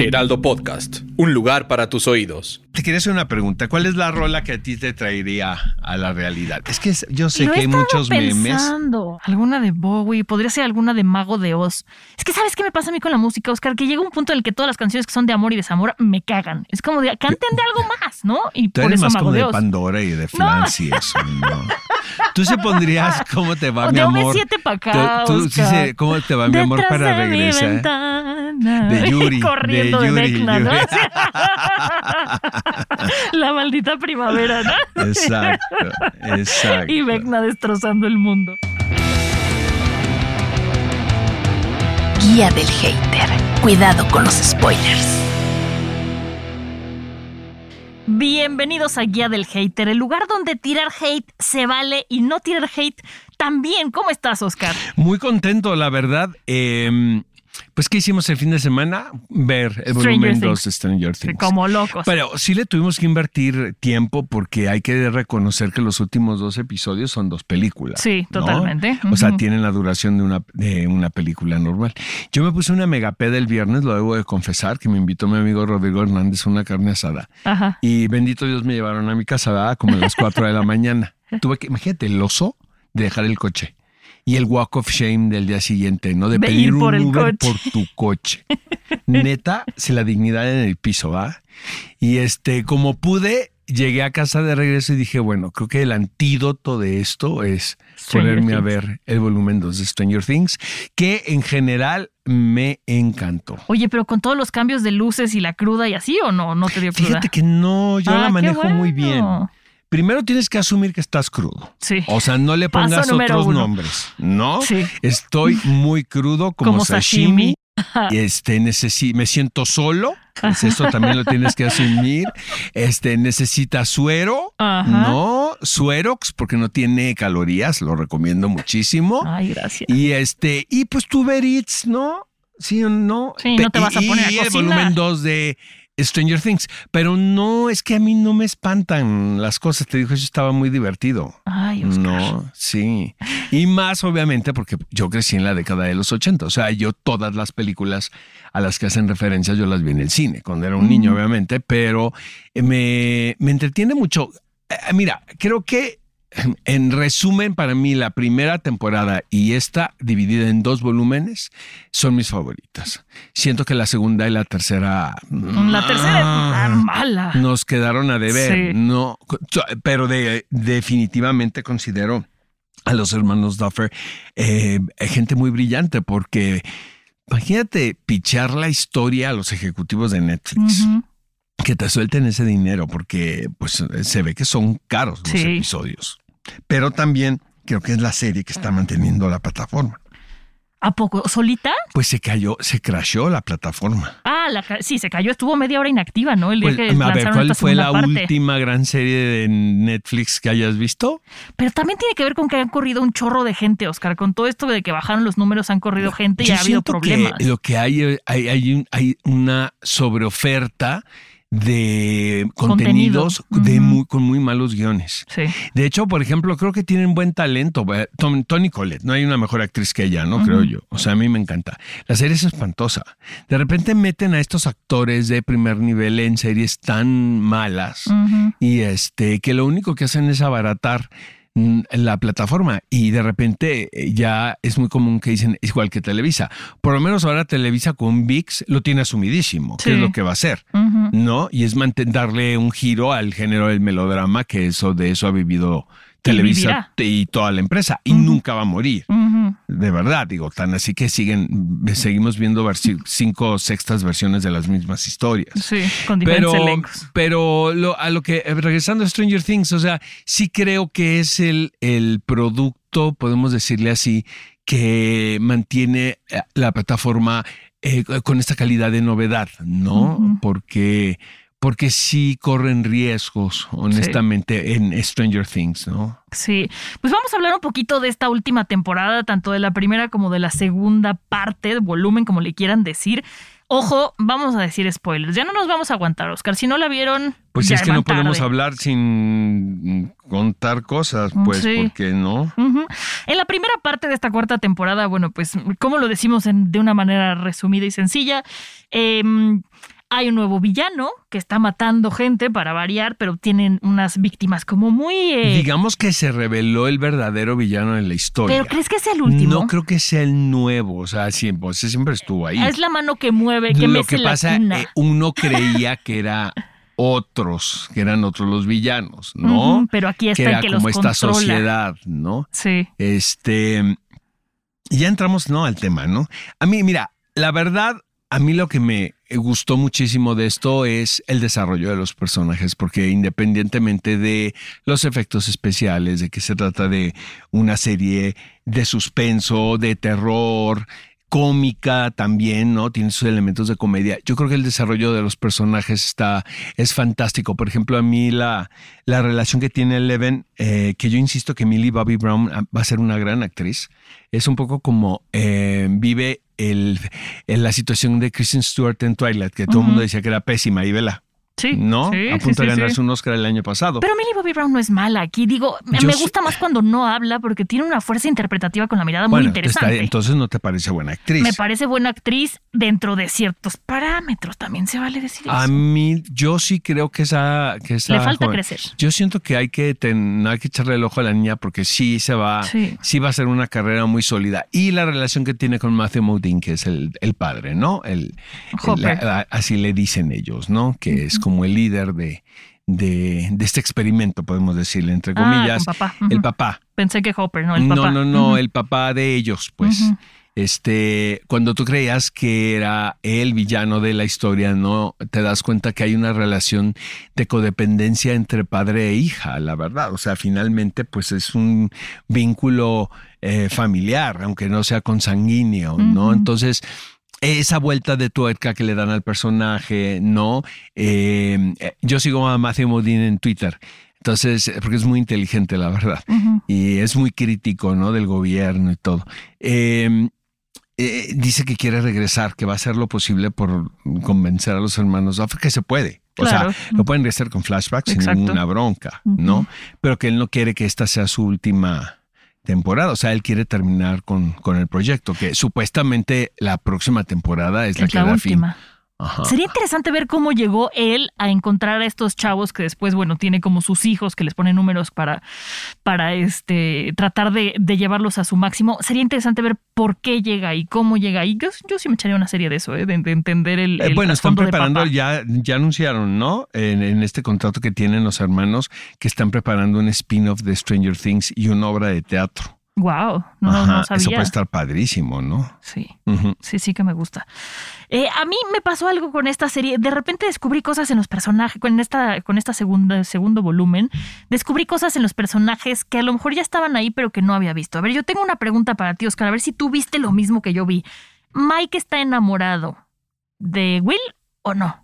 Heraldo Podcast, un lugar para tus oídos. Te quería hacer una pregunta. ¿Cuál es la rola que a ti te traería a la realidad? Es que yo sé Lo que he hay muchos memes. pensando. Alguna de Bowie, podría ser alguna de Mago de Oz. Es que ¿sabes qué me pasa a mí con la música, Oscar? Que llega un punto en el que todas las canciones que son de amor y desamor me cagan. Es como de, canten de algo más, ¿no? Y Tú por eres eso más Mago como de de Oz. Pandora y de Flans y eso, ¿no? Tú se pondrías ¿Cómo te va O mi de amor? OV7 pa' acá, Tú- tú sí Oscar. sé, ¿Cómo te va mi amor Detrás para de mi regresar? ventana. De Yuri, Corriendo de de, Yuri, ¿no? La maldita primavera, ¿no? Exacto, exacto. Y Vecna destrozando el mundo. Guía del hater. Cuidado con los spoilers. Bienvenidos a Guía del Hater, el lugar donde tirar hate se vale y no tirar hate también. ¿Cómo estás, Oscar? Muy contento, la verdad. Eh, pues, ¿qué hicimos el fin de semana? Ver el Stranger volumen Things. 2 de Stranger Things. Como locos. Pero sí le tuvimos que invertir tiempo porque hay que reconocer que los últimos dos episodios son dos películas. Sí, ¿no? totalmente. O sea, tienen la duración de una, de una película normal. Yo me puse una megapeda el viernes, lo debo de confesar, que me invitó mi amigo Rodrigo Hernández a una carne asada. Ajá. Y bendito Dios me llevaron a mi casa, ¿verdad? Como a las 4 de la mañana. Tuve que, imagínate, el oso de dejar el coche. Y el walk of shame del día siguiente, ¿no? De De pedir por un Uber coche. por tu coche. Neta, si la dignidad en el piso, ¿va? Y este, como pude, llegué a casa de regreso y dije, bueno, creo que el antídoto de esto es Stranger ponerme a ver el volumen 2 de Stranger Things, que en general me encantó. Oye, pero con todos los cambios de luces y la cruda y así, ¿o no? ¿No te dio cruda? Fíjate que no, yo Ah, la qué manejo muy bien. Primero tienes que asumir que estás crudo. Sí. O sea, no le pongas otros uno. nombres, ¿no? Sí. Estoy muy crudo como, Como sashimi. sashimi. Este, necesi- me siento solo. pues eso también lo tienes que asumir. Este, necesita suero, Ajá. ¿no? Suerox, porque no tiene calorías, lo recomiendo muchísimo. Ay, gracias. Y este, y pues tu ¿no? Sí o no. Sí, no te vas a Y- poner a Y el volumen 2 de Stranger Things. Pero no, es que a mí no me espantan las cosas. Te digo, eso estaba muy divertido. Ay, Oscar. No, sí. Y más, obviamente, porque yo crecí en la década de los 80. O sea, yo todas las películas a las que hacen referencias, yo las vi en el cine, cuando era un niño, obviamente, pero eh, me, me entretiene mucho. Eh, Mira, creo que en resumen, para mí la primera temporada y esta dividida en dos volúmenes son mis favoritas. Siento que la segunda y la tercera... La tercera es tan mala. Nos quedaron a deber, Sí. no, pero de, definitivamente considero a los hermanos Duffer eh, gente muy brillante porque imagínate pichar la historia a los ejecutivos de Netflix. Que te suelten ese dinero porque pues se ve que son caros los Sí. episodios. Pero también creo que es la serie que está manteniendo la plataforma. ¿A poco? ¿Solita? Pues se cayó, se crashó la plataforma. Ah, la sí, se cayó. Estuvo media hora inactiva, ¿no? El día Pues, que a ver, ¿cuál fue la parte. última gran serie de Netflix que hayas visto? Pero también tiene que ver con que han corrido un chorro de gente, Oscar. Con todo esto de que bajaron los números, han corrido gente y ha habido problemas. que lo que hay, hay, hay, un- hay una sobreoferta de contenidos Contenido. de Ujú. muy, con muy malos guiones. Sí. De hecho, por ejemplo, creo que tienen buen talento. Tom- Tony Collette, no hay una mejor actriz que ella, ¿no? Creo yo. O sea, a mí me encanta. La serie es espantosa. De repente meten a estos actores de primer nivel en series tan malas y este que lo único que hacen es abaratar la plataforma y de repente eh, ya es muy común que dicen es igual que Televisa. Por lo menos ahora Televisa con VIX lo tiene asumidísimo, que es lo que va a hacer. ¿no? Y es manten- darle un giro al género del melodrama, que eso de eso ha vivido Televisa y toda la empresa, y nunca va a morir. De verdad, digo, tan así que siguen, seguimos viendo cinco sextas versiones de las mismas historias. Sí, con diferentes Pero, elencos. pero lo- a lo que, eh, regresando a Stranger Things, o sea, sí creo que es el, el producto, podemos decirle así, que mantiene eh, la plataforma eh, con esta calidad de novedad, ¿no? Porque porque sí corren riesgos, honestamente, en Stranger Things, ¿no? Sí, pues vamos a hablar un poquito de esta última temporada, tanto de la primera como de la segunda parte, volumen, como le quieran decir. Ojo, vamos a decir spoilers. Ya no nos vamos a aguantar, Oscar. Si no la vieron, Pues ya es que no podemos hablar sin contar cosas, pues, Sí. porque no. En la primera parte de esta cuarta temporada, bueno, pues, ¿cómo lo decimos en- de una manera resumida y sencilla? Em, hay un nuevo villano que está matando gente para variar, pero tienen unas víctimas como muy... eh, Digamos que se reveló el verdadero villano en la historia. ¿Pero crees que es el último? No creo que sea el nuevo, o sea, siempre, pues, siempre estuvo ahí. Es la mano que mueve, que Lo que la pasa, eh, uno creía que era otros, que eran otros los villanos, ¿no? Pero aquí está que el era que como los esta controla. sociedad, ¿no? Sí. Este, ya entramos, ¿no? Al tema, ¿no? A mí, mira, la verdad, a mí lo que me gustó muchísimo de esto es el desarrollo de los personajes, porque independientemente de los efectos especiales, de que se trata de una serie de suspenso, de terror, cómica también, ¿no? Tiene sus elementos de comedia. Yo creo que el desarrollo de los personajes está, es fantástico. Por ejemplo, a mí la, la relación que tiene Eleven, eh, que yo insisto que Millie Bobby Brown ah, va a ser una gran actriz, es un poco como eh, vive el, en la situación de Kristen Stewart en Twilight, que todo el mundo decía que era pésima y vela, Sí. ¿no? sí, a sí, punto de sí. ganarse un Oscar el año pasado. Pero Millie Bobby Brown no es mala aquí. Digo, me Yo me sé- gusta más cuando no habla porque tiene una fuerza interpretativa con la mirada muy interesante. está- entonces no te parece buena actriz. Me parece buena actriz dentro de ciertos parámetros. También se vale decir A eso. mí, yo sí creo que esa. Que esa Le falta joven- crecer. Yo siento que hay que, ten- hay que echarle el ojo a la niña porque sí se va, Sí. sí. va a ser una carrera muy sólida. Y la relación que tiene con Matthew Modine, que es el, el padre, ¿no? El, el- la- así le dicen ellos, ¿no? Que es como el líder de, de, de este experimento, podemos decirle, entre Ah, comillas. con papá. El papá. Pensé que Hopper, no el papá. No, no, no, el papá de ellos, pues. Este, cuando tú creías que era el villano de la historia, no te das cuenta que hay una relación de codependencia entre padre e hija, la verdad. O sea, finalmente, pues es un vínculo eh, familiar, aunque no sea consanguíneo, ¿no? Entonces, esa vuelta de tuerca que le dan al personaje, ¿no? Eh, eh, yo sigo a Matthew Modine en Twitter. Entonces, eh, porque es muy inteligente, la verdad y es muy crítico, ¿no? Del gobierno y todo. Eh, eh, dice que quiere regresar, que va a hacer lo posible por convencer a los hermanos Duffer que se puede. O sea, lo pueden regresar con flashbacks Exacto. sin ninguna bronca, ¿no? Pero que él no quiere que esta sea su última temporada. O sea, él quiere terminar con, con el proyecto, que supuestamente la próxima temporada es la que la da última. fin. Ajá. Sería interesante ver cómo llegó él a encontrar a estos chavos que después, bueno, tiene como sus hijos que les ponen números para, para este, tratar de, de llevarlos a su máximo. Sería interesante ver por qué llega y cómo llega ahí. Yo, yo sí me echaría una serie de eso, ¿eh? de, de entender el, Eh, el bueno, están preparando, ya, ya anunciaron, ¿no? En, en este contrato que tienen los hermanos, que están preparando un spin-off de Stranger Things y una obra de teatro. Wow, no, Ajá, no Eso sabía. puede estar padrísimo, ¿no? Sí. Sí, sí que me gusta. Eh, a mí me pasó algo con esta serie. De repente descubrí cosas en los personajes, con esta, con esta segunda, segundo volumen, descubrí cosas en los personajes que a lo mejor ya estaban ahí, pero que no había visto. A ver, yo tengo una pregunta para ti, Oscar, a ver si tú viste lo mismo que yo vi. ¿Mike está enamorado de Will o no?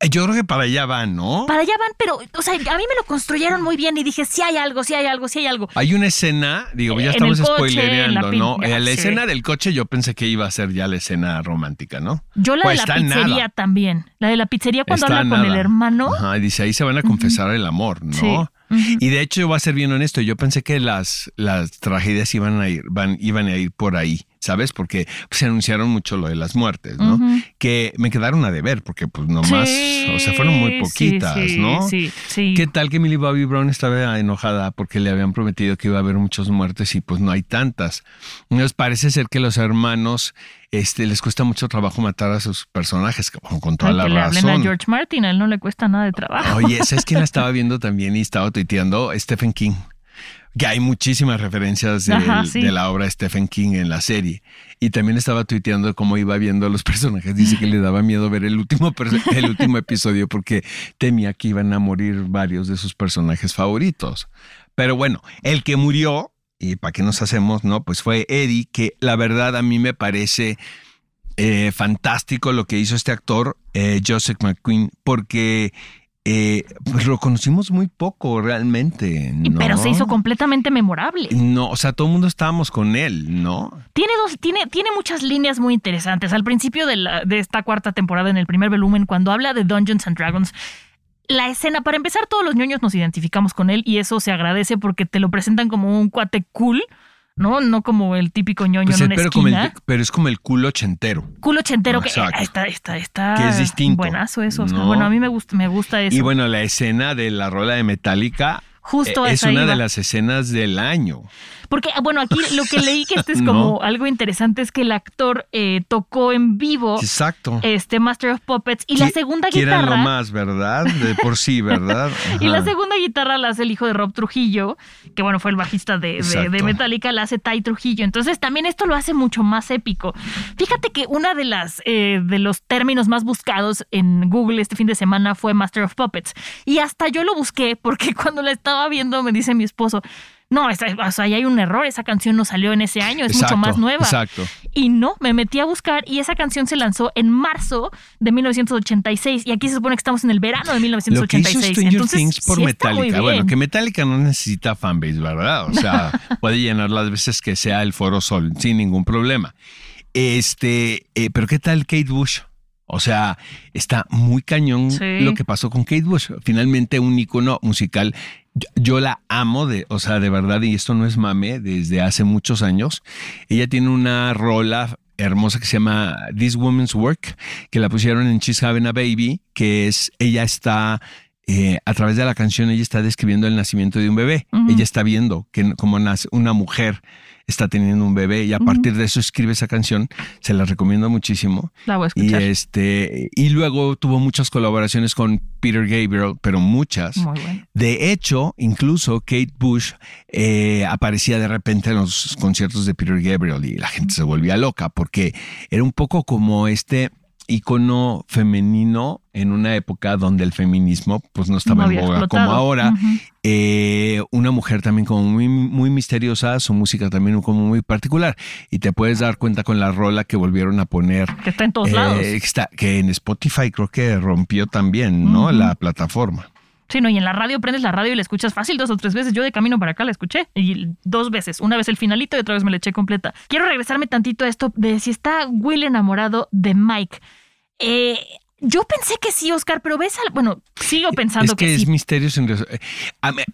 Eh, Yo creo que para allá van, ¿no? Para allá van, pero, o sea, a mí me lo construyeron muy bien y dije, sí hay algo, sí hay algo, sí hay algo. Hay una escena, digo, ya estamos coche, spoilereando, ¿no? Eh, la sí. escena del coche yo pensé que iba a ser ya la escena romántica, ¿no? Yo la Pues de la pizzería nada. también. La de la pizzería cuando Está habla con el hermano. Ajá, y dice, ahí se van a confesar el amor, ¿no? Sí. Y de hecho, yo voy a ser bien honesto, yo pensé que las, las tragedias iban a ir, van, iban a ir por ahí, ¿sabes? Porque pues, se anunciaron mucho lo de las muertes, ¿no? Que me quedaron a deber, porque pues nomás, o sea, fueron muy Sí, poquitas, sí, ¿no? Sí, sí. ¿Qué tal que Millie Bobby Brown estaba enojada porque le habían prometido que iba a haber muchas muertes y pues no hay tantas? Entonces parece ser que los hermanos este, les cuesta mucho trabajo matar a sus personajes, con, con toda Ay, la que le hablen a. George Martin, a él no le cuesta nada de trabajo. Oye, ¿sabes quién la estaba viendo también y estaba tuiteando? Stephen King. Que hay muchísimas referencias del- Ajá, sí. de la obra de Stephen King en la serie. Y también estaba tuiteando cómo iba viendo a los personajes. Dice que le daba miedo ver el último, el último episodio porque temía que iban a morir varios de sus personajes favoritos. Pero bueno, el que murió y para qué nos hacemos, ¿no? Pues fue Eddie, que la verdad a mí me parece eh, fantástico lo que hizo este actor, eh, Joseph McQueen, porque eh, pues lo conocimos muy poco realmente. Pero se hizo completamente memorable. No, o sea, todo el mundo estábamos con él, ¿no? Tiene dos, tiene, tiene muchas líneas muy interesantes. Al principio de, la- de esta cuarta temporada, en el primer volumen, cuando habla de Dungeons and Dragons, la escena, para empezar, todos los ñoños nos identificamos con él y eso se agradece porque te lo presentan como un cuate cool, ¿no? No como el típico ñoño Pues, en una pero, como esquina. el, pero es como el culo ochentero. Cool ochentero que Exacto. está, está, está Que es distinto, buenazo eso. Bueno, a mí me gusta, me gusta eso. Y bueno, la escena de la rola de Metallica Justo eh, es una iba. de las escenas del año. Porque, bueno, aquí lo que leí que este es No. como algo interesante es que el actor eh, tocó en vivo Exacto. este Master of Puppets y la segunda guitarra lo más, ¿verdad? De por sí, ¿verdad? y la segunda guitarra la hace el hijo de Rob Trujillo, que bueno, fue el bajista de, de- Exacto. de Metallica, la hace Ty Trujillo. Entonces también esto lo hace mucho más épico. Fíjate que una de las eh, de los términos más buscados en Google este fin de semana fue Master of Puppets. Y hasta yo lo busqué porque cuando la estaba viendo me dice mi esposo, no, o sea, ahí hay un error, esa canción no salió en ese año, es Exacto, mucho más nueva. Exacto. Y no, me metí a buscar y esa canción se lanzó en marzo de 1986 y aquí se supone que estamos en el verano de Lo que hizo 1986. Stranger Entonces, Things por sí Metallica. Bueno, que Metallica no necesita fanbase, ¿verdad? O sea, puede llenar las veces que sea el Foro Sol sin ningún problema. Este, eh, pero ¿qué tal Kate Bush? O sea, está muy cañón Sí. lo que pasó con Kate Bush. Finalmente un icono musical. Yo, la amo de, o sea, de verdad, y esto no es mame, desde hace muchos años. Ella tiene una rola hermosa que se llama This Woman's Work, que la pusieron en She's Having a Baby, que es, ella está, eh, a través de la canción, ella está describiendo el nacimiento de un bebé. Ella está viendo que como nace una mujer está teniendo un bebé y a partir de eso escribe esa canción. Se la recomiendo muchísimo. La voy a Y escuchar. este, y luego tuvo muchas colaboraciones con Peter Gabriel, pero muchas. Muy bueno. De hecho, incluso Kate Bush eh, aparecía de repente en los conciertos de Peter Gabriel y la gente se volvía loca porque era un poco como este icono femenino en una época donde el feminismo pues no estaba No en boga explotado. como ahora. Eh, una mujer también como muy, muy misteriosa, su música también como muy particular. Y te puedes dar cuenta con la rola que volvieron a poner Que está en todos eh, lados. está- que en Spotify creo que rompió también, ¿no? La plataforma. Sí, no, y en la radio prendes la radio y la escuchas fácil dos o tres veces. Yo de camino para acá la escuché y dos veces. Una vez el finalito y otra vez me la eché completa. Quiero regresarme tantito a esto de si está Will enamorado de Mike. Eh, yo pensé que sí, Oscar, pero ves al. Bueno, sigo pensando es que, que, es sí. misterios en res- eh,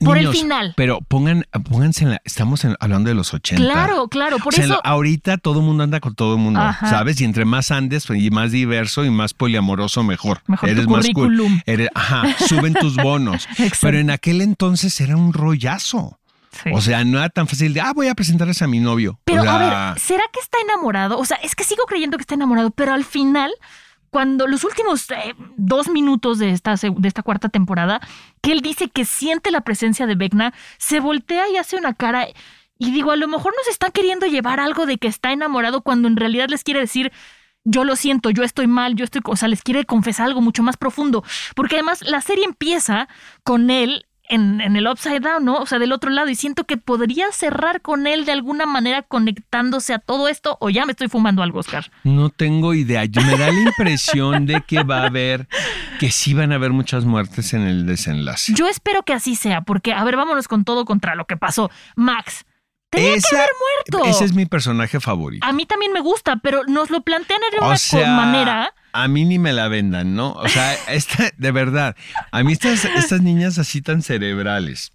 Por el final. Pero pongan, pónganse en la, estamos en- hablando de los 80. Claro, claro. Por O sea, eso. ahorita todo el mundo anda con todo el mundo, Ajá. ¿sabes? Y entre más andes pues, y más diverso y más poliamoroso, mejor. Mejor tu Eres más cool. currículum. Eres- ajá, suben tus bonos. Pero en aquel entonces era un rollazo. Sí. O sea, no era tan fácil de, ah, voy a presentarles a mi novio. Pero O sea, a ver, ¿será que está enamorado? O sea, es que sigo creyendo que está enamorado, pero al final, cuando los últimos eh, dos minutos de esta, de esta cuarta temporada, que él dice que siente la presencia de Vecna, se voltea y hace una cara. Y digo, a lo mejor nos están queriendo llevar algo de que está enamorado cuando en realidad les quiere decir. Yo lo siento, yo estoy mal, yo estoy, o sea, les quiere confesar algo mucho más profundo. Porque además la serie empieza con él en, en el upside down, ¿no? O sea, del otro lado. Y siento que podría cerrar con él de alguna manera conectándose a todo esto. O ya me estoy fumando algo, Oscar. No tengo idea. Yo me da la impresión de que va a haber, que sí van a haber muchas muertes en el desenlace. Yo espero que así sea, porque, a ver, vámonos con todo contra lo que pasó. Max, tenía Esa- que haber muerto. Ese es mi personaje favorito. A mí también me gusta, pero nos lo plantean de O una sea, manera. A mí ni me la vendan, ¿no? O sea, esta, de verdad, a mí estas, estas niñas así tan cerebrales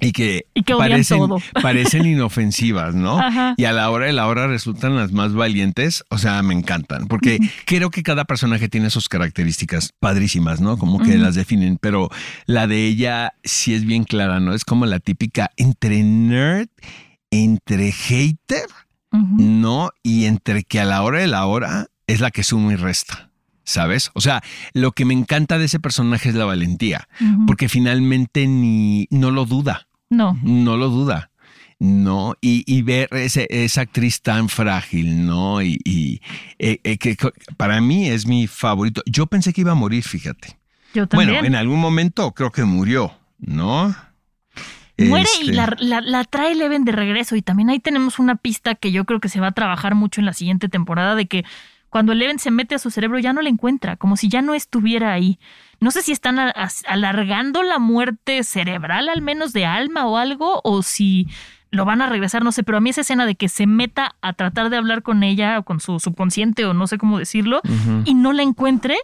y que, Y que odian parecen, todo. parecen inofensivas, ¿no? Ajá. Y a la hora de la hora resultan las más valientes, o sea, me encantan, porque creo que cada personaje tiene sus características padrísimas, ¿no? Como que las definen, pero la de ella sí es bien clara, ¿no? Es como la típica entre nerd, entre hater. ¿no? Y entre que a la hora de la hora es la que suma y resta. ¿Sabes? O sea, lo que me encanta de ese personaje es la valentía, porque finalmente ni no lo duda, No. no lo duda. No, y, y ver ese- esa actriz tan frágil, ¿no? Y, y, eh, eh, que para mí es mi favorito. Yo pensé que iba a morir, fíjate. Yo también. Bueno, en algún momento creo que murió, ¿no? Muere y Este, la, la- la trae Eleven de regreso. Y también ahí tenemos una pista que yo creo que se va a trabajar mucho en la siguiente temporada de que cuando Eleven se mete a su cerebro ya no la encuentra, como si ya no estuviera ahí. No sé si están alargando la muerte cerebral, al menos de alma o algo, o si lo van a regresar, no sé, pero a mí esa escena de que se meta a tratar de hablar con ella o con su subconsciente o no sé cómo decirlo y no la encuentre,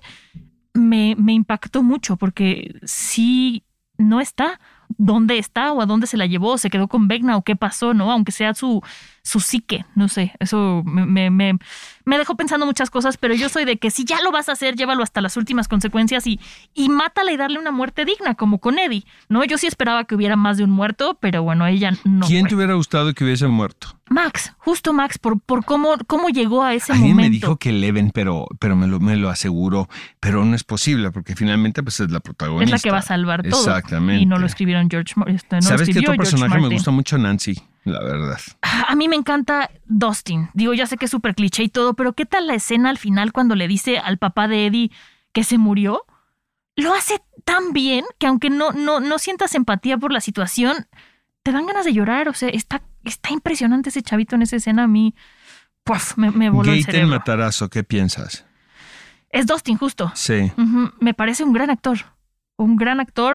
me, me impactó mucho porque sí no está. ¿Dónde está o a dónde se la llevó? ¿Se quedó con Vecna o qué pasó? ¿No? Aunque sea su, su psique, no sé. Eso me, me, me- me dejó pensando muchas cosas, pero yo soy de que si ya lo vas a hacer, llévalo hasta las últimas consecuencias y, y mátala y darle una muerte digna, como con Eddie. ¿No? Yo sí esperaba que hubiera más de un muerto, pero bueno, ella no. ¿Quién fue. te hubiera gustado que hubiese muerto? Max, justo Max, por, por cómo, cómo llegó a ese Alguien momento. me dijo que Eleven, pero, pero me, lo, me lo aseguró, pero no es posible porque finalmente pues es la es protagonista. la que va a salvar todo. Exactamente. Y no lo escribieron George Mar- este, no ¿Sabes qué otro personaje me Martin. gusta mucho? Nancy, la verdad. A mí me encanta Dustin. Digo, ya sé que es súper cliché y todo, pero ¿qué tal la escena al final cuando le dice al papá de Eddie que se murió? Lo hace tan bien que aunque no, no, no sientas empatía por la situación, te dan ganas de llorar. O sea, está, está impresionante ese chavito en esa escena. A mí, puff, me, me voló el cerebro. Matarazo, ¿qué piensas? Es Dustin, justo. Sí. Me parece un gran actor. Un gran actor.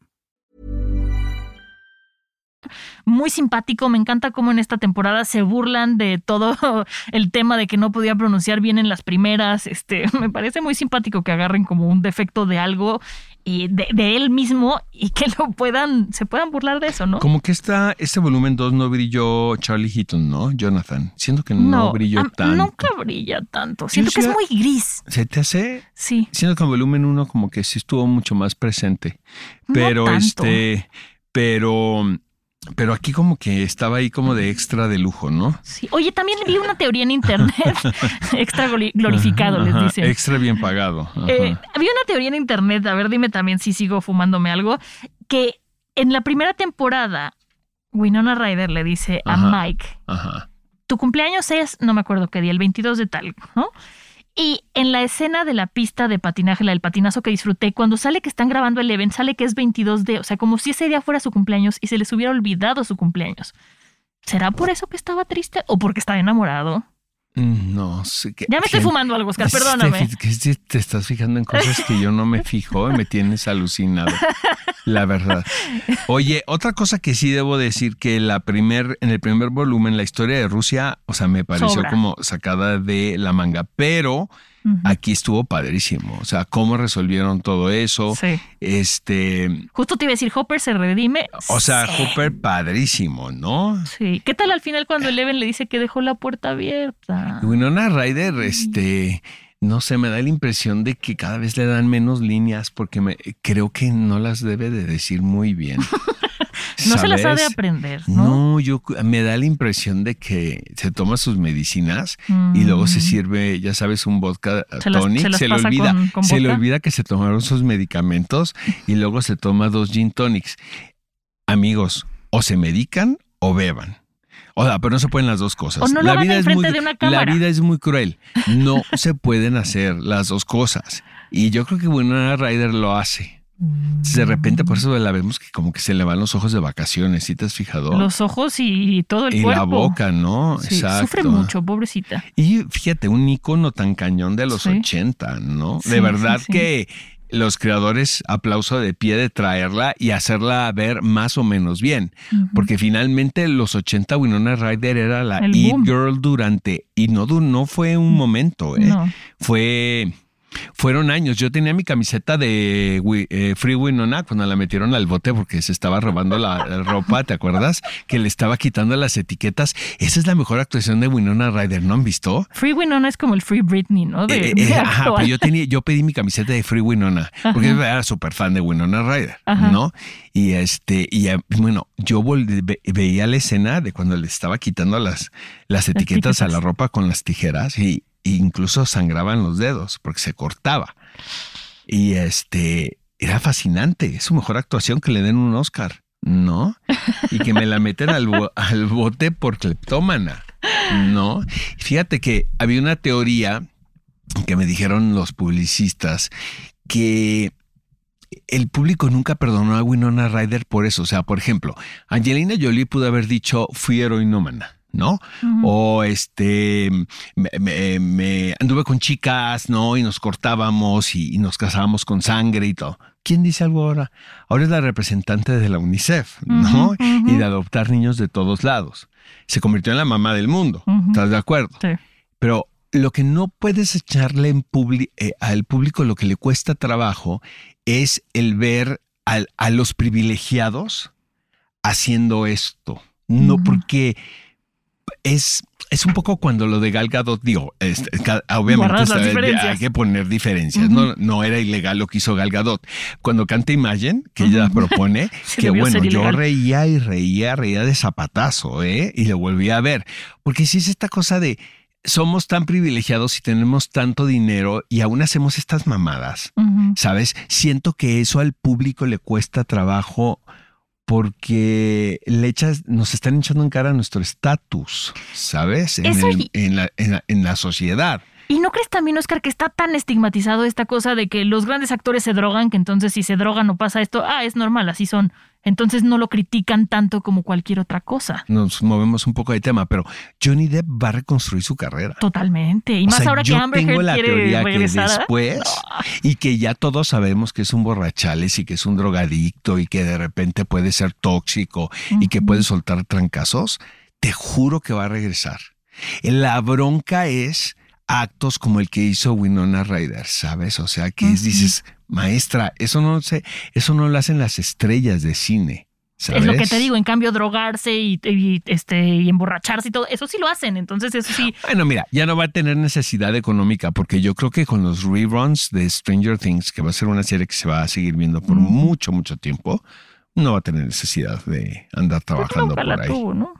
Muy simpático. Me encanta cómo en esta temporada se burlan de todo el tema de que no podía pronunciar bien en las primeras. Este, me parece muy simpático que agarren como un defecto de algo y de, de él mismo y que lo puedan, se puedan burlar de eso, ¿no? Como que esta, este volumen 2 no brilló Charlie Heaton, ¿no? Jonathan. Siento que no, brilló tanto. Nunca brilla tanto. Siento que es muy gris. ¿Se te hace? Sí. Siento que en volumen 1 como que sí estuvo mucho más presente. No Pero tanto. este, pero, pero aquí como que estaba ahí como de extra de lujo, ¿no? Sí. Oye, también vi una teoría en internet, extra glori- glorificado, les dicen. Extra bien pagado. Eh, había una teoría en internet, a ver, dime también si sigo fumándome algo, que en la primera temporada, Winona Ryder le dice a. Mike, Ajá. tu cumpleaños es, no me acuerdo qué día, el 22 de tal, ¿no? Y en la escena de la pista de patinaje, la del patinazo que disfruté, cuando sale que están grabando el evento, sale que es 22 de, o sea, como si ese día fuera su cumpleaños y se les hubiera olvidado su cumpleaños. ¿Será por eso que estaba triste o porque estaba enamorado? Mm, No sé qué. Ya me estoy fumando algo, Oscar, perdóname. te, te estás fijando en cosas que yo no me fijo y me tienes alucinado. La verdad. Oye, otra cosa que sí debo decir que la primer, en el primer volumen, la historia de Rusia, o sea, me pareció Sobra. como sacada de la manga, pero Aquí estuvo padrísimo. O sea, cómo resolvieron todo eso. Sí. Este, Justo te iba a decir, Hopper se redime. o sea, Sí. Hooper padrísimo, ¿no? Sí. ¿Qué tal al final cuando Eleven le dice que dejó la puerta abierta? Winona Ryder, este, no sé, me da la impresión de que cada vez le dan menos líneas porque me, creo que no las debe de decir muy bien. No se las ha de aprender, ¿no? No, yo me da la impresión de que se toma sus medicinas y luego se Mm. sirve, ya sabes, un vodka Se tonic, se las se, le olvida, con- con se le olvida que se tomaron sus medicamentos y luego se toma dos gin tonics. Amigos, o se medican o beban. O sea, pero no se pueden las dos cosas. O no lo hagan enfrente de una la vida es muy cruel. No se pueden hacer las dos cosas. Y yo creo que Winona Ryder lo hace. De repente, por eso la vemos que como que se le van los ojos de vacaciones, ¿sí te has fijado? Los ojos y todo el y cuerpo. la boca, ¿no? Sí, Exacto. Sufre mucho, pobrecita. Y fíjate, un icono tan cañón de los Sí. 80, ¿no? Sí, de verdad que los creadores, aplauso de pie de traerla y hacerla ver más o menos bien. Porque finalmente los 80 Winona Ryder era la It. Girl durante, y no, no fue un momento, ¿eh? No. Fue... Fueron años. Yo tenía mi camiseta de eh, Free Winona cuando la metieron al bote porque se estaba robando la, la ropa, ¿te acuerdas? Que le estaba quitando las etiquetas. Esa es la mejor actuación de Winona Ryder, ¿no han visto? Free Winona es como el Free Britney, ¿no? De, Eh, eh, ajá, pero yo tenía, yo pedí mi camiseta de Free Winona, porque Ajá. era súper fan de Winona Ryder, Ajá. ¿no? Y este, y bueno, yo ve- veía la escena de cuando le estaba quitando las, las etiquetas a la ropa con las tijeras y, y incluso sangraban los dedos porque se cortaba. Y este, era fascinante, es su mejor actuación que le den un Oscar, ¿no? Y que me la meten al, al bote por cleptómana, ¿no? Fíjate que había una teoría que me dijeron los publicistas que el público nunca perdonó a Winona Ryder por eso. O sea, por ejemplo, Angelina Jolie pudo haber dicho fui heroinómana. ¿No? O este, me, me- me- anduve con chicas, ¿no? Y nos cortábamos y, y nos casábamos con sangre y todo. ¿Quién dice algo ahora? Ahora es la representante de la UNICEF, ¿no? Y de adoptar niños de todos lados. Se convirtió en la mamá del mundo. ¿Estás de acuerdo? Sí. Pero lo que no puedes echarle en eh, al público, lo que le cuesta trabajo, es el ver al- a los privilegiados haciendo esto. No porque es, es un poco cuando lo de Gal Gadot, digo, este, obviamente está- hay que poner diferencias. No, no era ilegal lo que hizo Gal Gadot. Cuando canta Imagine, que ella propone, que bueno, yo ilegal. reía y reía, reía de zapatazo, ¿eh? Y lo volví a ver. Porque si es esta cosa de somos tan privilegiados y tenemos tanto dinero y aún hacemos estas mamadas. ¿sabes? Siento que eso al público le cuesta trabajo porque le echas, nos están echando en cara nuestro estatus, ¿sabes? En, Eso el- y- en la, en la- en la sociedad. ¿Y no crees también, Oscar, que está tan estigmatizado esta cosa de que los grandes actores se drogan, que entonces si se drogan o pasa esto, ah, es normal, así son? Entonces no lo critican tanto como cualquier otra cosa. Nos movemos un poco de tema, pero Johnny Depp va a reconstruir su carrera. Totalmente. Y O más sea, ahora que Amber tengo Heard la quiere teoría regresar. que ¿ah? después y que ya todos sabemos que es un borrachales y que es un drogadicto y que de repente puede ser tóxico y que puede soltar trancazos, te juro que va a regresar. La bronca es actos como el que hizo Winona Ryder, ¿sabes? O sea, que dices, maestra, eso no se, eso no lo hacen las estrellas de cine. ¿sabes? Es lo que te digo, en cambio, drogarse y, y, este, y emborracharse y todo, eso sí lo hacen. Entonces, eso sí. Bueno, mira, ya no va a tener necesidad económica porque yo creo que con los reruns de Stranger Things, que va a ser una serie que se va a seguir viendo por Mm. mucho, mucho tiempo, no va a tener necesidad de andar trabajando nunca la por ahí. ¿no?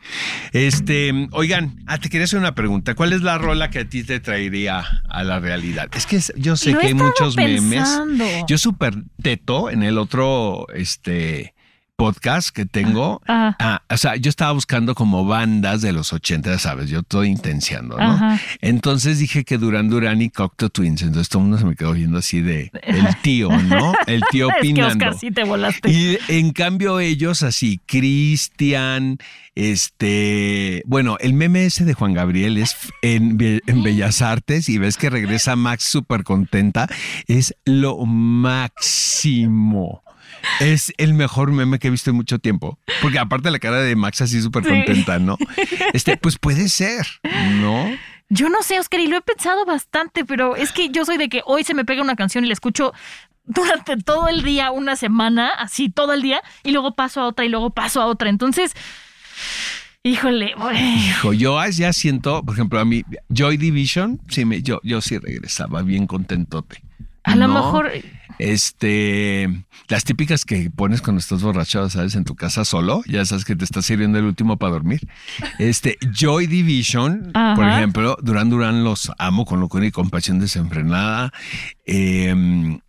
Este, oigan, ah, te quería hacer una pregunta. ¿Cuál es la rola que a ti te traería a la realidad? Es que yo sé Lo que hay muchos memes. Yo súper teto en el otro, este, podcast que tengo. Ah, Ah, o sea, yo estaba buscando como bandas de los 80, ¿sabes? Yo estoy intenciando, ¿no? Ajá. Entonces dije que Duran Duran y Cocteau Twins. Entonces todo el mundo se me quedó viendo así de el tío, ¿no? El tío es que opinando. Oscar sí te volaste. Y en cambio ellos así, Cristian, este, bueno, el meme ese de Juan Gabriel es en, en Bellas Artes y ves que regresa Max súper contenta, es lo máximo. Es el mejor meme que he visto en mucho tiempo. Porque aparte la cara de Max así súper Sí. contenta, ¿no? Este, pues puede ser, ¿no? Yo no sé, Oscar, y lo he pensado bastante, pero es que yo soy de que hoy se me pega una canción y la escucho durante todo el día, una semana, así todo el día, y luego paso a otra y luego paso a otra. Entonces, híjole, uy, Hijo, yo ya siento, por ejemplo, a mí, Joy Division, sí me, yo, yo sí regresaba bien contentote. A lo ¿no? mejor Este, las típicas que pones cuando estás borrachado, ¿sabes? En tu casa solo, ya sabes que te estás sirviendo el último para dormir. Este, Joy Division, por ejemplo, Duran Duran los amo con locura y compasión desenfrenada. Eh,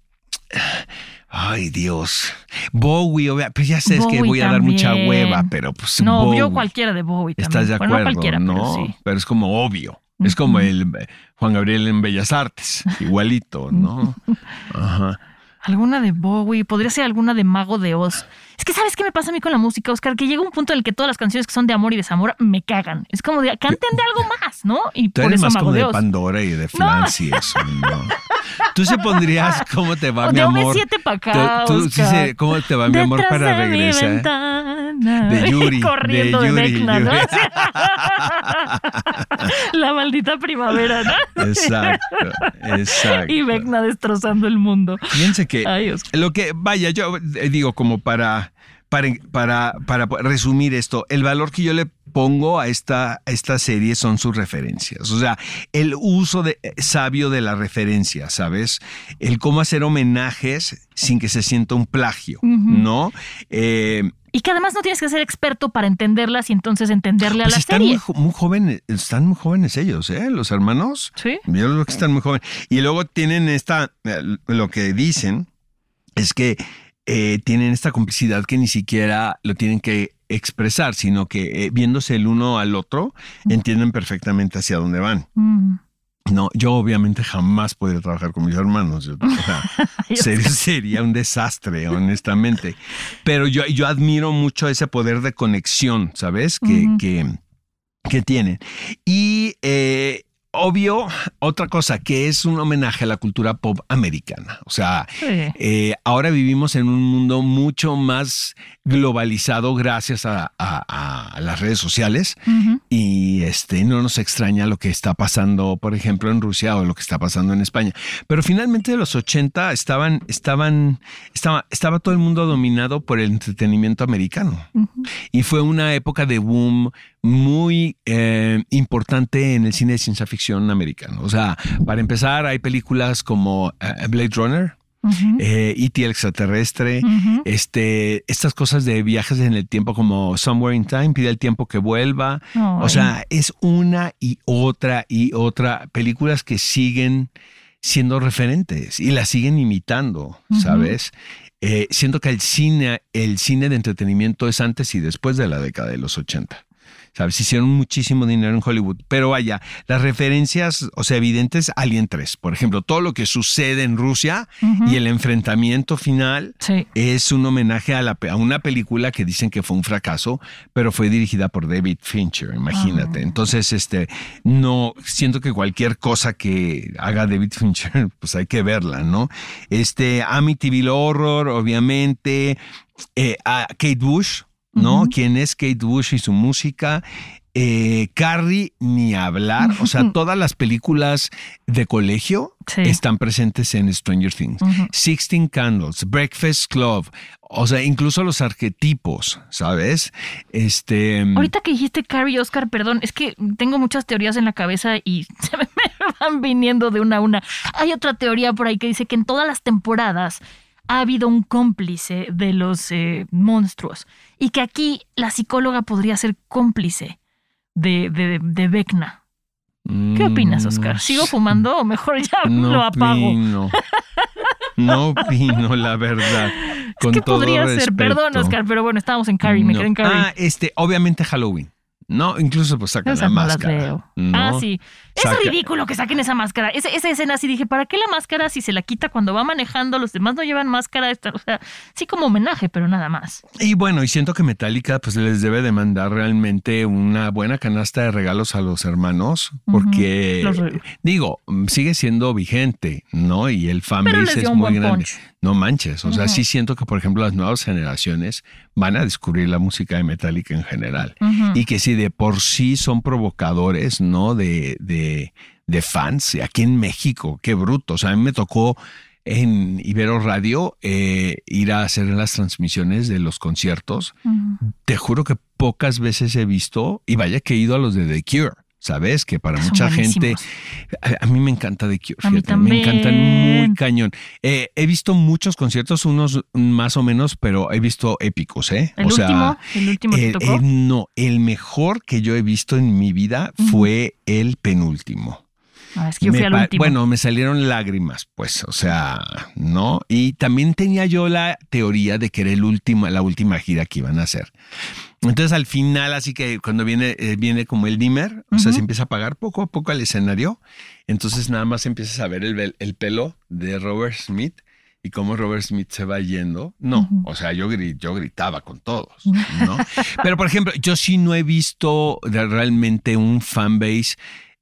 ay, Dios. Bowie, obvia- pues ya sé es que voy a dar mucha hueva, pero pues no, yo Bowie. cualquiera de Bowie también. ¿Estás de acuerdo? no pero sí. Pero es como obvio. Es como el Juan Gabriel en Bellas Artes, igualito, ¿no? Ajá. Alguna de Bowie, podría ser alguna de Mago de Oz. Es que, ¿sabes qué me pasa a mí con la música, Oscar? Que llega un punto en el que todas las canciones que son de amor y desamor me cagan. Es como de, canten de algo más, ¿no? Y Tú por eres eso más como de de. Pandora y de Flans y eso, ¿no? Tú se pondrías ¿Cómo te va O mi de amor? OV7 pa' acá, Tú- tú sí sé, ¿Cómo te va mi amor Detrás para de mi regresar? ventana. De Yuri, Corriendo de de, Yuri, ¿no? Yuri. La maldita primavera, ¿no? Exacto, exacto. Y Vecna destrozando el mundo. Fíjense que Ay, lo que, vaya, yo eh, digo como para, para, para, para resumir esto, el valor que yo le pongo a esta, a esta serie son sus referencias. O sea, el uso de, sabio de la referencia, ¿sabes? El cómo hacer homenajes sin que se sienta un plagio, ¿no? Eh, Y que además no tienes que ser experto para entenderlas y entonces entenderle a pues la están serie. muy, muy jóvenes, están muy jóvenes ellos, ¿eh? Los hermanos. Sí. Yo creo que están muy jóvenes. Y luego tienen esta, eh, lo que dicen es que eh, tienen esta complicidad que ni siquiera lo tienen que expresar, sino que eh, viéndose el uno al otro, entienden perfectamente hacia dónde van. Mm. No, yo obviamente jamás podría trabajar con mis hermanos. Yo- o sea, sería, sería un desastre, honestamente. Pero yo, yo admiro mucho ese poder de conexión, ¿sabes? Que, Ujú. que, que tienen. Y eh, obvio, otra cosa, que es un homenaje a la cultura pop americana. O sea, Sí. eh, ahora vivimos en un mundo mucho más globalizado gracias a, a- a las redes sociales y este no nos extraña lo que está pasando, por ejemplo, en Rusia o lo que está pasando en España. Pero finalmente los 80 estaban, estaban, estaba, estaba todo el mundo dominado por el entretenimiento americano. Y fue una época de boom muy eh, importante en el cine de ciencia ficción americano. O sea, para empezar, hay películas como eh, Blade Runner, Ujú. eh, E.T. el extraterrestre, este, estas cosas de viajes en el tiempo como Somewhere in Time, pide el tiempo que vuelva. O sea, es una y otra y otra películas que siguen siendo referentes y las siguen imitando, ¿sabes? Eh, siento que el cine, el cine de entretenimiento es antes y después de la década de los 80. ¿Sabes? Hicieron muchísimo dinero en Hollywood. Pero vaya, las referencias, o sea, evidentes, Alien 3. Por ejemplo, todo lo que sucede en Rusia y el enfrentamiento final Sí. es un homenaje a, la, a una película que dicen que fue un fracaso, pero fue dirigida por David Fincher, imagínate. Entonces, este, no, siento que cualquier cosa que haga David Fincher, pues hay que verla, ¿no? Este, Amityville Horror, obviamente, eh, a Kate Bush, ¿no? ¿Quién es Kate Bush y su música? Eh, Carrie, ni hablar. O sea, todas las películas de colegio Sí. están presentes en Stranger Things. Ujú. Sixteen Candles, Breakfast Club, o sea, incluso los arquetipos, ¿sabes? Este. Ahorita que dijiste Carrie Oscar, perdón, es que tengo muchas teorías en la cabeza y se me van viniendo de una a una. Hay otra teoría por ahí que dice que en todas las temporadas ha habido un cómplice de los eh, monstruos y que aquí la psicóloga podría ser cómplice de, de, de Vecna. ¿Qué opinas, Oscar? ¿Sigo fumando o mejor ya Mm, No lo apago? opino. No opino, la verdad. Con ¿Qué todo podría ser? Perdón, Oscar, pero bueno, estábamos en Carrie, me quedé en Carrie. Ah, este, obviamente Halloween. No, incluso pues sacan la máscara. ¿no? Ah, sí. Es Saca- ridículo que saquen esa máscara. Esa, esa escena así dije, ¿para qué la máscara si se la quita cuando va manejando? Los demás no llevan máscara. O sea, sí como homenaje, pero nada más. Y bueno, y siento que Metallica pues les debe de mandar realmente una buena canasta de regalos a los hermanos, porque digo, sigue siendo vigente, ¿no? Y el Pero les dio es muy grande. punch. No manches, o sea, sí siento que por ejemplo las nuevas generaciones van a descubrir la música de Metallica en general. Y que si de por sí son provocadores, ¿no? De, de, de fans, aquí en México, qué bruto. O sea, a mí me tocó en Ibero Radio eh, ir a hacer las transmisiones de los conciertos. Te juro que pocas veces he visto, y vaya que he ido a los de The Cure. Sabes que para Son mucha gente, a, a mí me encanta The Cure, fíjate, me encantan muy cañón. Eh, he visto muchos conciertos, unos más o menos, pero he visto épicos, ¿eh? El último, el último tocó. el- no, el mejor que yo he visto en mi vida fue el penúltimo. Ah, es que yo fui al último. Bueno, me salieron lágrimas, pues, o sea, ¿no? Y también tenía yo la teoría de que era el último, la última gira que iban a hacer. Entonces al final, así que cuando viene, eh, viene como el dimmer, o sea, Ujú. se empieza a apagar poco a poco el escenario, entonces nada más empiezas a ver el, el pelo de Robert Smith y cómo Robert Smith se va yendo. No, o sea, yo, gri- yo gritaba con todos, ¿no? Pero, por ejemplo, yo sí no he visto realmente un fanbase,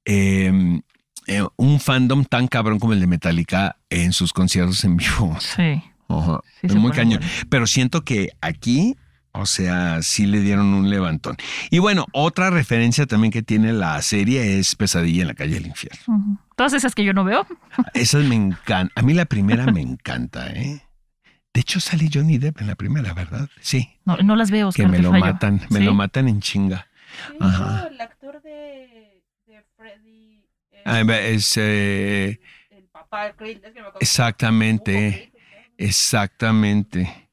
eh, eh, un fandom tan cabrón como el de Metallica en sus conciertos en vivo. Sí. Sí, es muy cañón. bueno. Pero siento que aquí, o sea, sí le dieron un levantón. Y bueno, otra referencia también que tiene la serie es Pesadilla en la calle del infierno. Todas esas que yo no veo. Esas me encantan. A mí la primera me encanta, ¿eh? De hecho, sale Johnny Depp en la primera, ¿verdad? Sí. No, no las veo, Que Oscar, me te lo fallo. matan, me ¿Sí? lo matan en chinga. Ajá. el actor de, de Freddy. Eh, Ah, Es, eh, el papá, Chris, es que no me acuerdo. exactamente, exactamente.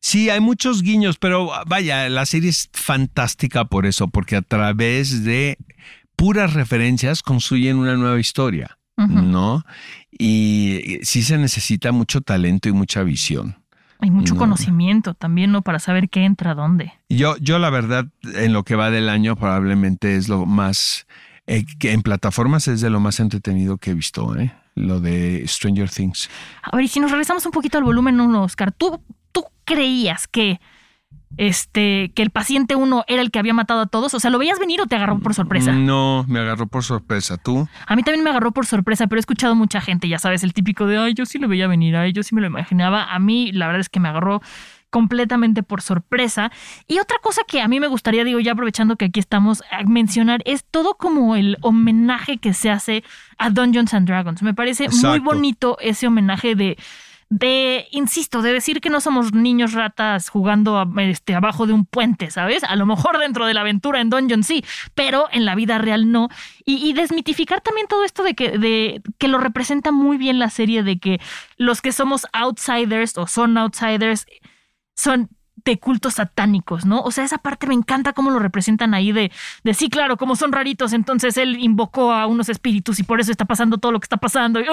Sí, hay muchos guiños, pero vaya, la serie es fantástica por eso, porque a través de puras referencias construyen una nueva historia. ¿no? Y sí se necesita mucho talento y mucha visión. Hay mucho No. conocimiento también, ¿no? Para saber qué entra dónde. Yo, yo la verdad, en lo que va del año, probablemente es lo más, eh, que en plataformas es de lo más entretenido que he visto, ¿eh? Lo de Stranger Things. A ver, y si nos regresamos un poquito al volumen 1, Oscar, ¿tú, tú creías que, este, que el paciente 1 era el que había matado a todos? O sea, ¿lo veías venir o te agarró por sorpresa? No, me agarró por sorpresa. ¿Tú? A mí también me agarró por sorpresa, pero he escuchado mucha gente, ya sabes, el típico de, ay, yo sí lo veía venir, ay, yo sí me lo imaginaba. A mí, la verdad es que me agarró completamente por sorpresa. Y otra cosa que a mí me gustaría, digo, ya aprovechando que aquí estamos, a mencionar es todo como el homenaje que se hace a Dungeons and Dragons. Me parece muy bonito ese homenaje de de, insisto, de decir que no somos niños ratas jugando a- este, abajo de un puente, ¿sabes? A lo mejor dentro de la aventura en Dungeon sí, pero en la vida real no. Y, y desmitificar también todo esto de que, de, que lo representa muy bien la serie, de que los que somos outsiders o son outsiders son de cultos satánicos, ¿no? O sea, esa parte me encanta cómo lo representan ahí de, de sí, claro, como son raritos, entonces él invocó a unos espíritus y por eso está pasando todo lo que está pasando.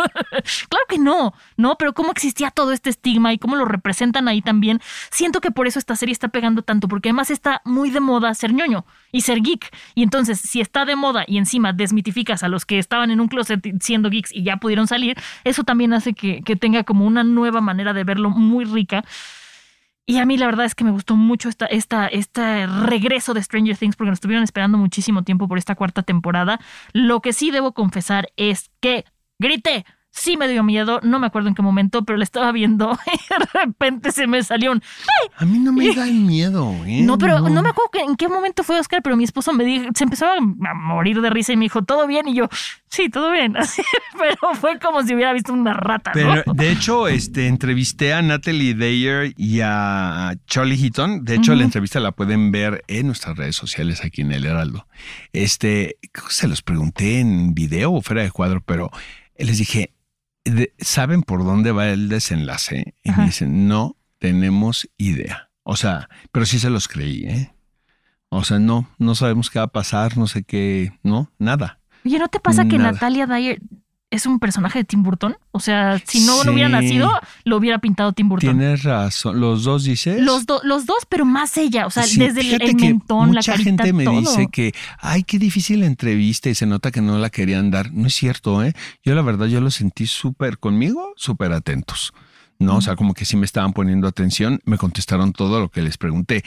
Claro que no, ¿no? Pero cómo existía todo este estigma y cómo lo representan ahí también. Siento que por eso esta serie está pegando tanto, porque además está muy de moda ser ñoño y ser geek. Y entonces, si está de moda y encima desmitificas a los que estaban en un closet siendo geeks y ya pudieron salir, eso también hace que, que tenga como una nueva manera de verlo muy rica. Y a mí la verdad es que me gustó mucho esta, esta, este regreso de Stranger Things porque nos estuvieron esperando muchísimo tiempo por esta cuarta temporada. Lo que sí debo confesar es que grité. Sí me dio miedo, no me acuerdo en qué momento, pero la estaba viendo y de repente se me salió un... A mí no me da miedo, ¿eh? No, pero no, me acuerdo en qué momento fue Oscar, pero mi esposo me dijo, se empezó a morir de risa y me dijo, ¿todo bien? Y yo, sí, todo bien. Así, pero fue como si hubiera visto una rata, ¿no? Pero de hecho, este, entrevisté a Natalie Dyer y a Charlie Heaton. De hecho, la entrevista la pueden ver en nuestras redes sociales aquí en El Heraldo. Este, se los pregunté en video o fuera de cuadro, pero les dije, ¿saben por dónde va el desenlace? Y Ajá. me dicen, no tenemos idea. O sea, pero sí se los creí, ¿eh? O sea, no, no sabemos qué va a pasar, no sé qué, no, nada. Oye, ¿no te pasa que. Natalia Dyer es un personaje de Tim Burton? O sea, si no, no hubiera Sí. nacido, lo hubiera pintado Tim Burton. Tienes razón. ¿Los dos dices? Los, do- los dos, pero más ella. O sea, Sí, desde el, el que mentón, la mucha gente me todo. dice que, ay, qué difícil la entrevista y se nota que no la querían dar. No es cierto, ¿eh? Yo la verdad, yo lo sentí súper conmigo, súper atentos. ¿No? O sea, como que sí me estaban poniendo atención, me contestaron todo lo que les pregunté.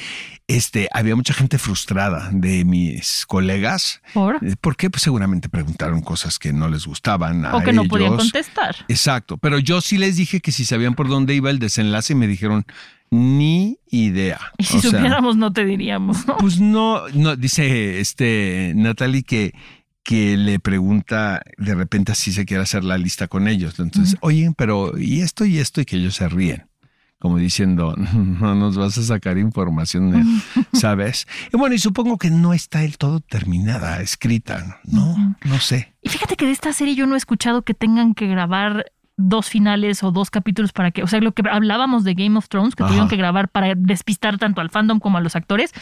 Este, había mucha gente frustrada de mis colegas. ¿Por? Eh, ¿Por qué? Pues seguramente preguntaron cosas que no les gustaban a O que no podían contestar. Exacto, pero yo sí les dije que si sabían por dónde iba el desenlace y me dijeron ni idea. Y si O sea, supiéramos, no te diríamos. ¿no? pues no, no, dice este Natalie que, que le pregunta de repente así se quiere hacer la lista con ellos. Entonces, oye, pero y esto y esto y que ellos se ríen. Como diciendo, no nos vas a sacar información, ¿sabes? Y bueno, y supongo que no está del todo terminada, escrita, ¿no? No sé. Y fíjate que de esta serie yo no he escuchado que tengan que grabar dos finales o dos capítulos para que, o sea, lo que hablábamos de Game of Thrones, que Ajá. tuvieron que grabar para despistar tanto al fandom como a los actores,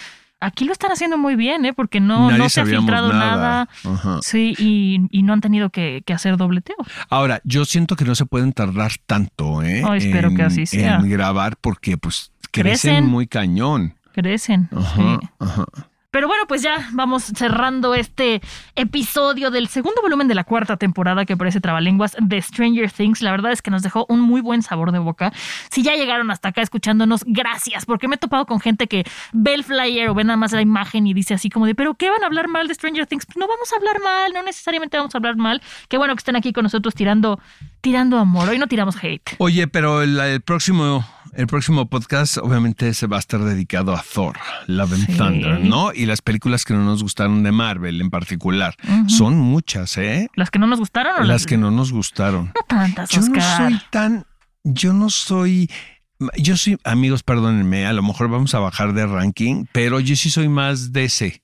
aquí lo están haciendo muy bien, ¿eh? Porque no, Nadie no se ha filtrado nada. Ajá. Sí, y, y no han tenido que, que hacer dobleteo. Ahora, yo siento que no se pueden tardar tanto, ¿eh? Oh, espero que así sea. En grabar porque pues crecen, Crecen. muy cañón. Crecen. Ajá, sí. ajá. Pero bueno, pues ya vamos cerrando este episodio del segundo volumen de la cuarta temporada que parece Trabalenguas de Stranger Things. La verdad es que nos dejó un muy buen sabor de boca. Si ya llegaron hasta acá escuchándonos, gracias, porque me he topado con gente que ve el flyer o ve nada más la imagen y dice así como de, pero ¿qué van a hablar mal de Stranger Things? No vamos a hablar mal, no necesariamente vamos a hablar mal. Qué bueno que estén aquí con nosotros tirando, tirando amor. Hoy no tiramos hate. Oye, pero el, el próximo, el próximo podcast obviamente se va a estar dedicado a Thor, Love and Sí. Thunder, ¿no? Y las películas que no nos gustaron de Marvel en particular. Son muchas, ¿eh? ¿Las que no nos gustaron o Las que no nos gustaron. No tantas, Yo no Oscar. soy tan, yo no soy, yo soy, amigos, perdónenme, a lo mejor vamos a bajar de ranking, pero yo sí soy más DC,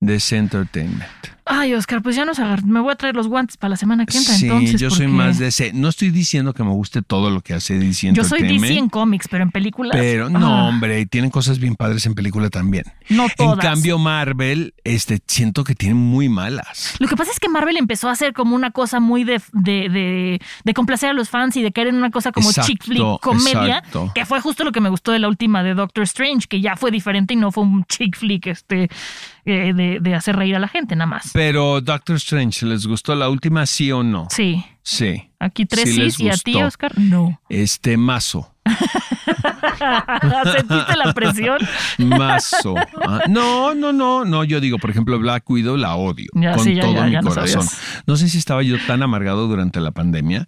DC Entertainment. Ay, Oscar, pues ya nos agar... Me voy a traer los guantes para la semana que entra Sí, entonces. yo soy porque más DC. No estoy diciendo que me guste todo lo que hace DC Yo soy. DC en cómics, pero en películas. Pero ah, no, hombre, tienen cosas bien padres en película también. No En todas. cambio, Marvel, este, siento que tienen muy malas. Lo que pasa es que Marvel empezó a hacer como una cosa muy de, de, de, de complacer a los fans y de caer en una cosa como Exacto, chick flick comedia, exacto. que fue justo lo que me gustó de la última de Doctor Strange, que ya fue diferente y no fue un chick flick este, eh, de, de hacer reír a la gente nada más. Pero Doctor Strange, ¿les gustó la última, sí o no? Sí, Sí. aquí tres Sí y a ti. Oscar, no. Este mazo. ¿Sentiste la presión? Mazo. Ah, no, no, no, no. Yo digo, por ejemplo, Black Widow la odio Ya, con sí, ya, todo ya, mi corazón. No sé si estaba yo tan amargado durante la pandemia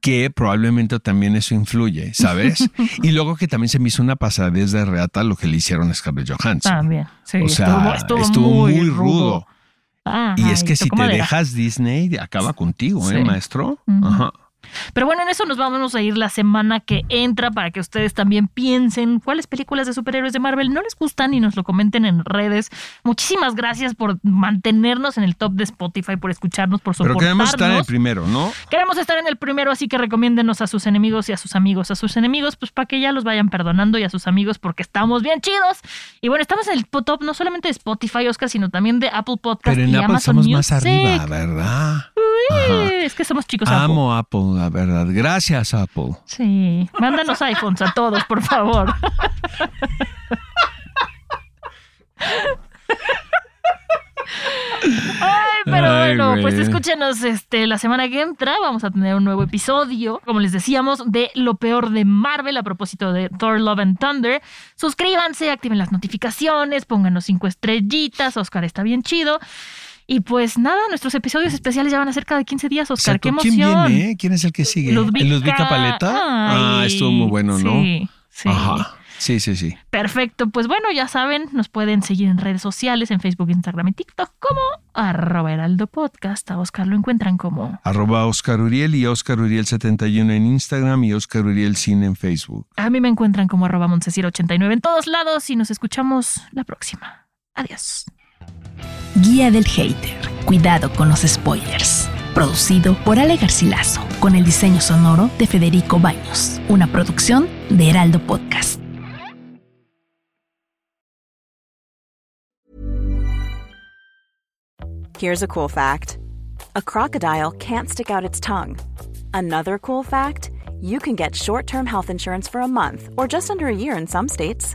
que probablemente también eso influye, ¿sabes? y luego que también se me hizo una pasadez de reata lo que le hicieron a Scarlett Johansson. También, sí. o sea, estuvo, estuvo, muy, muy rudo. Ah, Y es que si te dejas Disney, acaba contigo, ¿eh, maestro? Ajá. Pero bueno, en eso nos vamos a ir la semana que entra para que ustedes también piensen cuáles películas de superhéroes de Marvel no les gustan y nos lo comenten en redes. Muchísimas gracias por mantenernos en el top de Spotify, por escucharnos, por Pero soportarnos. queremos estar en el primero, ¿no? Queremos estar en el primero, así que recomiéndenos a sus enemigos y a sus amigos. A sus enemigos, pues para que ya los vayan perdonando y a sus amigos porque estamos bien chidos. Y bueno, estamos en el top no solamente de Spotify, Oscar, sino también de Apple Podcast Pero en y Apple Amazon estamos Music. más arriba, ¿verdad? Ajá. Es que somos chicos Apple. Amo Apple, la verdad. Gracias, Apple. Sí, mándanos iPhones a todos, por favor. Ay, pero Ay, bueno, pues escúchenos este, la semana que entra. Vamos a tener un nuevo episodio, como les decíamos, de lo peor de Marvel a propósito de Thor Love and Thunder. Suscríbanse, activen las notificaciones, pónganos cinco estrellitas. Oscar está bien chido. Y pues nada, nuestros episodios especiales ya van a ser cada 15 días, Oscar. ¡Qué emoción! ¿Quién viene? ¿Quién es el que sigue? Ludvika. ¿El Ludvika Paleta? ah, estuvo muy bueno, ¿no? Sí, sí. Ajá. Sí, sí, sí. Perfecto. Pues bueno, ya saben, nos pueden seguir en redes sociales, en Facebook, Instagram y TikTok como arroba heraldo podcast. A Oscar lo encuentran como. Arroba Oscar Uriel y Oscar Uriel 71 en Instagram y Oscar Uriel Cine en Facebook. A mí me encuentran como arroba Montesir89 en todos lados y nos escuchamos la próxima. Adiós. Guía del Hater. Cuidado con los spoilers. Producido por Ale Garcilaso, con el diseño sonoro de Federico Baños. Una producción de Heraldo Podcast. Here's a cool fact a crocodile can't stick out its tongue. Another cool fact you can get short term health insurance for a month or just under a year in some states.